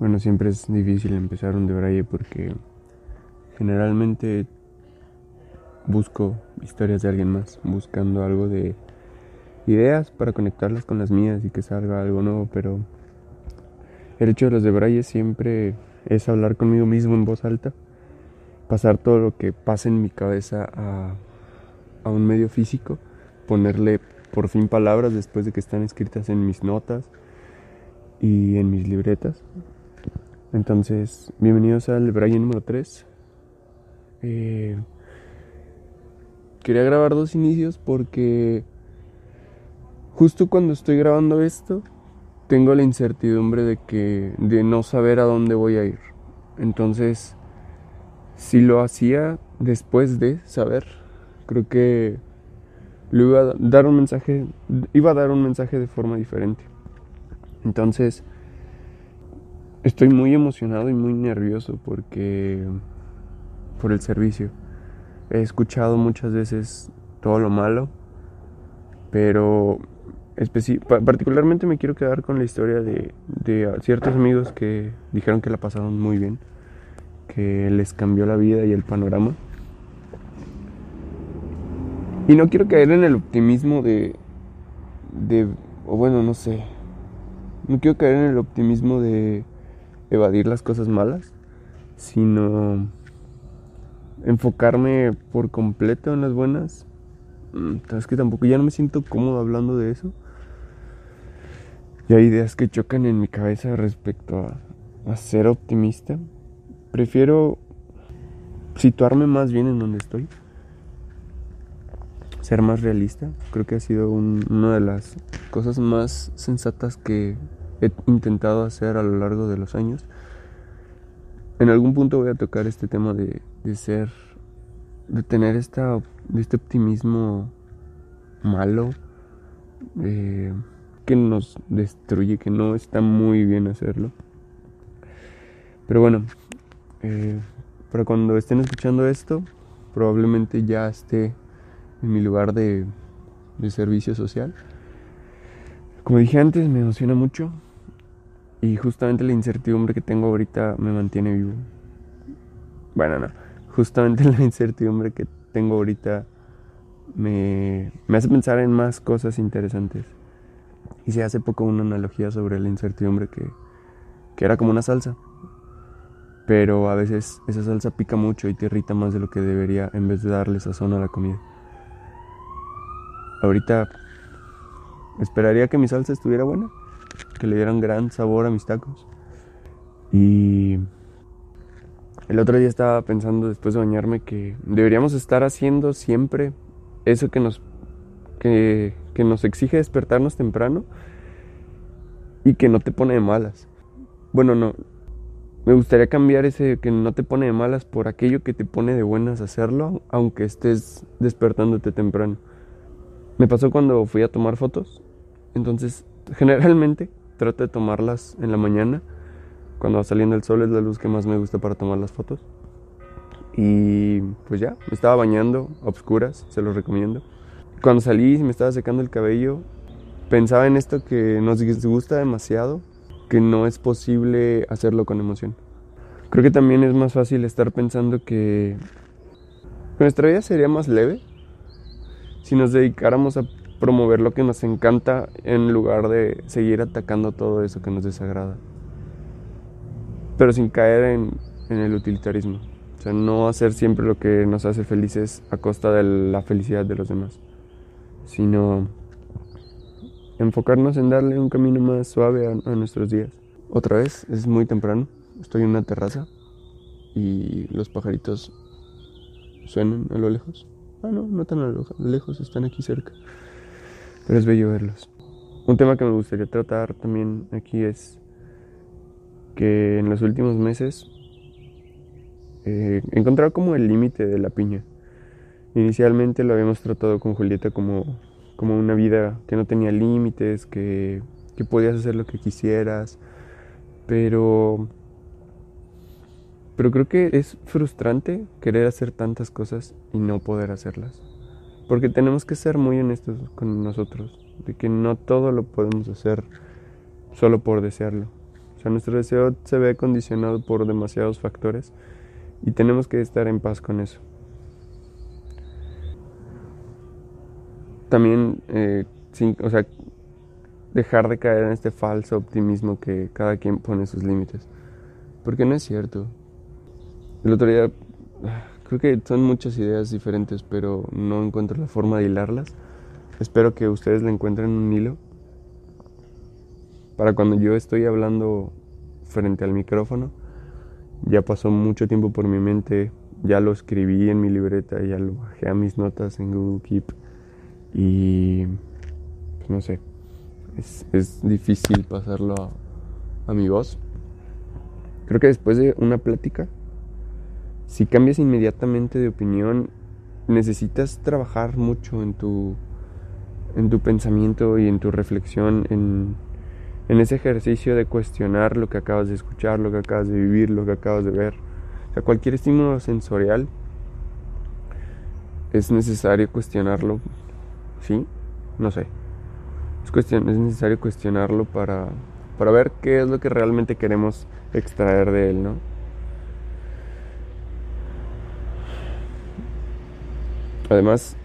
Bueno, siempre es difícil empezar un de Braille porque generalmente busco historias de alguien más, buscando algo de ideas para conectarlas con las mías y que salga algo nuevo, pero el hecho de los de Braille siempre es hablar conmigo mismo en voz alta, pasar todo lo que pasa en mi cabeza a, a un medio físico, ponerle por fin palabras después de que están escritas en mis notas y en mis libretas. Entonces, bienvenidos al Braille número 3. Eh, quería grabar dos inicios porque justo cuando estoy grabando esto, tengo la incertidumbre de que de no saber a dónde voy a ir. Entonces, si lo hacía después de saber, creo que le iba a dar un mensaje, iba a dar un mensaje de forma diferente. Entonces, estoy muy emocionado y muy nervioso porque por el servicio. He escuchado muchas veces todo lo malo, pero particularmente me quiero quedar con la historia de, de ciertos amigos que dijeron que la pasaron muy bien, que les cambió la vida y el panorama. Y no quiero caer en el optimismo de, de, o bueno, no sé, no quiero caer en el optimismo de evadir las cosas malas, sino enfocarme por completo en las buenas. Mm, que tampoco ya no me siento cómodo hablando de eso. Y hay ideas que chocan en mi cabeza respecto a ser optimista. Prefiero situarme más bien en donde estoy ser más realista. Creo que ha sido una de las cosas más sensatas que he intentado hacer a lo largo de los años. En algún punto voy a tocar este tema de, ser, de tener esta, este optimismo malo eh, que nos destruye, que no está muy bien hacerlo. Pero bueno, eh, para cuando estén escuchando esto, probablemente ya esté en mi lugar de, servicio social. Como dije antes, me emociona mucho y justamente la incertidumbre que tengo ahorita me mantiene vivo. Bueno, no, justamente la incertidumbre que tengo ahorita me, me hace pensar en más cosas interesantes. Hice hace poco una analogía sobre la incertidumbre que, que era como una salsa. Pero a veces esa salsa pica mucho y te irrita más de lo que debería en vez de darle sazón a la comida. Ahorita esperaría que mi salsa estuviera buena, que le dieran gran sabor a mis tacos. Y el otro día estaba pensando después de bañarme que deberíamos estar haciendo siempre eso que nos, que, que nos exige despertarnos temprano y que no te pone de malas. Bueno, no. Me gustaría cambiar ese que no te pone de malas por aquello que te pone de buenas hacerlo, aunque estés despertándote temprano. Me pasó cuando fui a tomar fotos. Entonces, generalmente trato de tomarlas en la mañana. Cuando va saliendo el sol es la luz que más me gusta para tomar las fotos. Y pues ya, me estaba bañando a obscuras, se los recomiendo. Cuando salí me estaba secando el cabello, pensaba en esto que nos gusta demasiado, que no es posible hacerlo con emoción. Creo que también es más fácil estar pensando que nuestra vida sería más leve si nos dedicáramos a promover lo que nos encanta en lugar de seguir atacando todo eso que nos desagrada. Pero sin caer en, el utilitarismo. O sea, no hacer siempre lo que nos hace felices a costa de la felicidad de los demás. Sino enfocarnos en darle un camino más suave a, a nuestros días. Otra vez, es muy temprano. Estoy en una terraza y los pajaritos suenan a lo lejos. Ah, no, no tan lejos, están aquí cerca. Pero es bello verlos. Un tema que me gustaría tratar también aquí es que en los últimos meses eh, como el límite de la piña. Inicialmente lo habíamos tratado con Julieta como, como una vida que no tenía límites, que, que podías hacer lo que quisieras, pero pero creo que es frustrante querer hacer tantas cosas y no poder hacerlas. Porque tenemos que ser muy honestos con nosotros, de que no todo lo podemos hacer solo por desearlo, O sea, nuestro deseo se ve condicionado por demasiados factores y tenemos que estar en paz con eso. También, eh, o sea, dejar de caer en este falso optimismo que cada quien pone sus límites. Porque no es cierto. El otro día, creo que son muchas ideas diferentes, pero no encuentro la forma de hilarlas. Espero que ustedes le encuentren un hilo para cuando yo estoy hablando frente al micrófono. Ya pasó mucho tiempo por mi mente, ya lo escribí en mi libreta, ya lo bajé a mis notas en Google Keep y pues no sé, es, difícil pasarlo a mi voz. Creo que después de una plática, si cambias inmediatamente de opinión, necesitas trabajar mucho en tu en tu pensamiento y en tu reflexión, en, ese ejercicio de cuestionar lo que acabas de escuchar, lo que acabas de vivir, lo que acabas de ver. O sea, cualquier estímulo sensorial es necesario cuestionarlo, ¿sí? No sé. Es necesario cuestionarlo para, para ver qué es lo que realmente queremos extraer de él, ¿no? Además,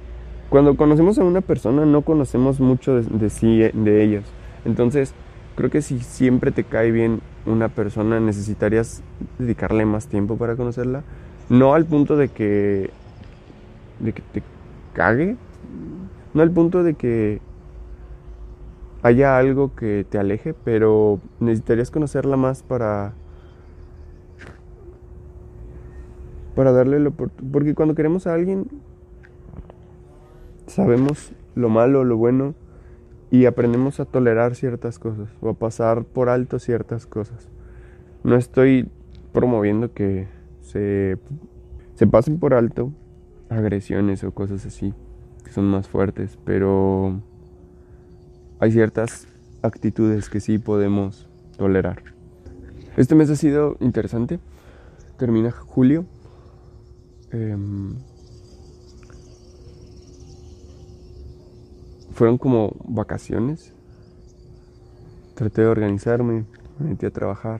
cuando conocemos a una persona no conocemos mucho de, sí, de ellos. Entonces, creo que si siempre te cae bien una persona, necesitarías dedicarle más tiempo para conocerla. No al punto de que, de que te cague, no al punto de que haya algo que te aleje, pero necesitarías conocerla más para para darle lo porque cuando queremos a alguien sabemos lo malo, lo bueno y aprendemos a tolerar ciertas cosas o a pasar por alto ciertas cosas. No estoy promoviendo que se, se pasen por alto agresiones o cosas así que son más fuertes, pero hay ciertas actitudes que sí podemos tolerar. Este mes ha sido interesante. Termina julio. Em, fueron como vacaciones. Traté de organizarme, me metí a trabajar.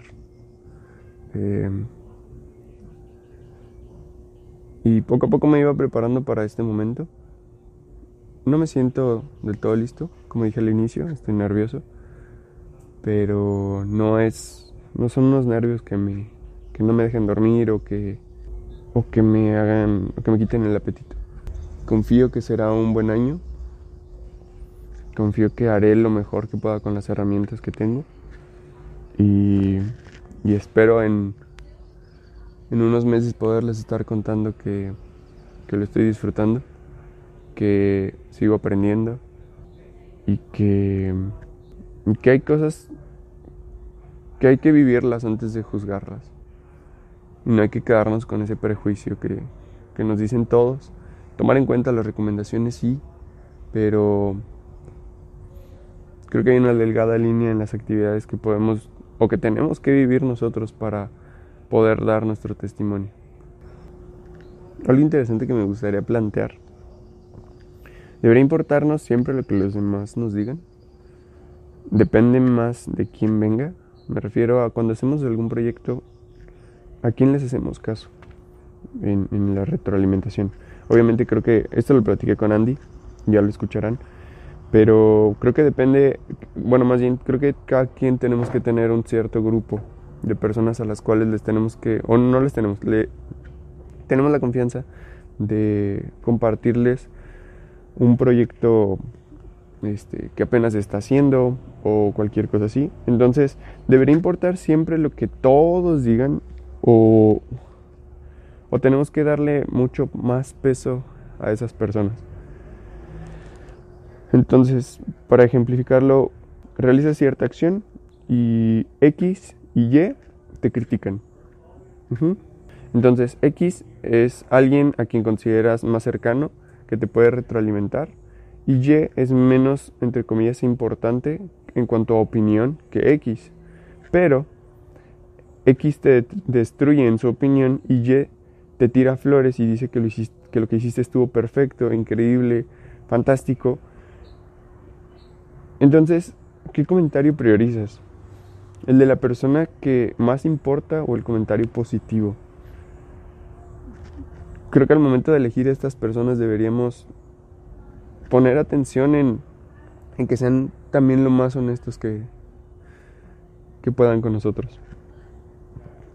Eh, y poco a poco me iba preparando para este momento. No me siento del todo listo, como dije al inicio, estoy nervioso. Pero no es. no son unos nervios que me. que no me dejen dormir o que. o que me hagan. o que me quiten el apetito. Confío que será un buen año confío que haré lo mejor que pueda con las herramientas que tengo y, espero en, en, unos meses poderles estar contando que, lo estoy disfrutando, que sigo aprendiendo y que, que hay cosas que hay que vivirlas antes de juzgarlas. Y no hay que quedarnos con ese prejuicio que, que nos dicen todos. Tomar en cuenta las recomendaciones sí, pero Creo que hay una delgada línea en las actividades que podemos o que tenemos que vivir nosotros para poder dar nuestro testimonio. Algo interesante que me gustaría plantear. ¿Debería importarnos siempre lo que los demás nos digan? ¿Depende más de quién venga? Me refiero a cuando hacemos algún proyecto, ¿a quién les hacemos caso en, en la retroalimentación? Obviamente creo que esto lo platiqué con Andy, ya lo escucharán pero creo que depende, bueno, más bien creo que cada quien tenemos que tener un cierto grupo de personas a las cuales les tenemos que, o no les tenemos, le, tenemos la confianza de compartirles un proyecto este, que apenas está haciendo o cualquier cosa así. Entonces, debería importar siempre lo que todos digan o, o tenemos que darle mucho más peso a esas personas. Entonces, para ejemplificarlo, realizas cierta acción y X y Y te critican. Entonces, X es alguien a quien consideras más cercano, que te puede retroalimentar, y Y es menos, entre comillas, importante en cuanto a opinión que X. Pero X te destruye en su opinión y Y te tira flores y dice que lo, que, lo que hiciste estuvo perfecto, increíble, fantástico entonces, ¿qué comentario priorizas? el de la persona que más importa o el comentario positivo. Creo que al momento de elegir estas personas deberíamos poner atención en, que sean también lo más honestos que, puedan con nosotros.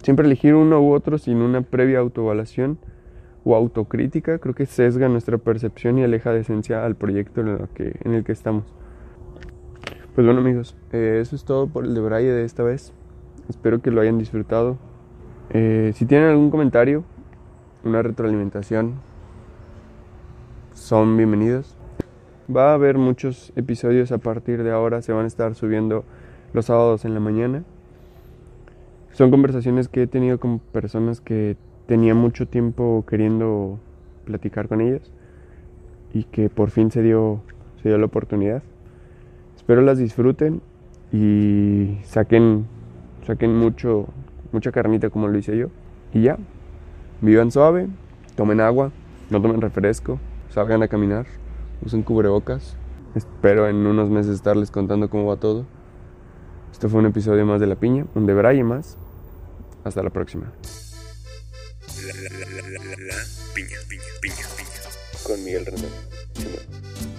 Siempre elegir uno u otro sin una previa autoevaluación o autocrítica creo que sesga nuestra percepción y aleja de esencia al proyecto en el que estamos. Pues bueno amigos, eh, eso es todo por el de de esta vez. Espero que lo hayan disfrutado. Eh, si tienen algún comentario, una retroalimentación, son bienvenidos. Va a haber muchos episodios a partir de ahora, se van a estar subiendo los sábados en la mañana. Son conversaciones que he tenido con personas que tenía mucho tiempo queriendo platicar con ellas y que por fin se dio, se dio la oportunidad. Espero las disfruten y saquen, saquen mucho, mucha carnita como lo hice yo. Y ya, vivan suave, tomen agua, no tomen refresco, salgan a caminar, usen cubrebocas. Espero en unos meses estarles contando cómo va todo. Este fue un episodio más de La Piña, un de Braille más. Hasta la próxima. Piña, piña, piña, piña. Con Miguel Rendón.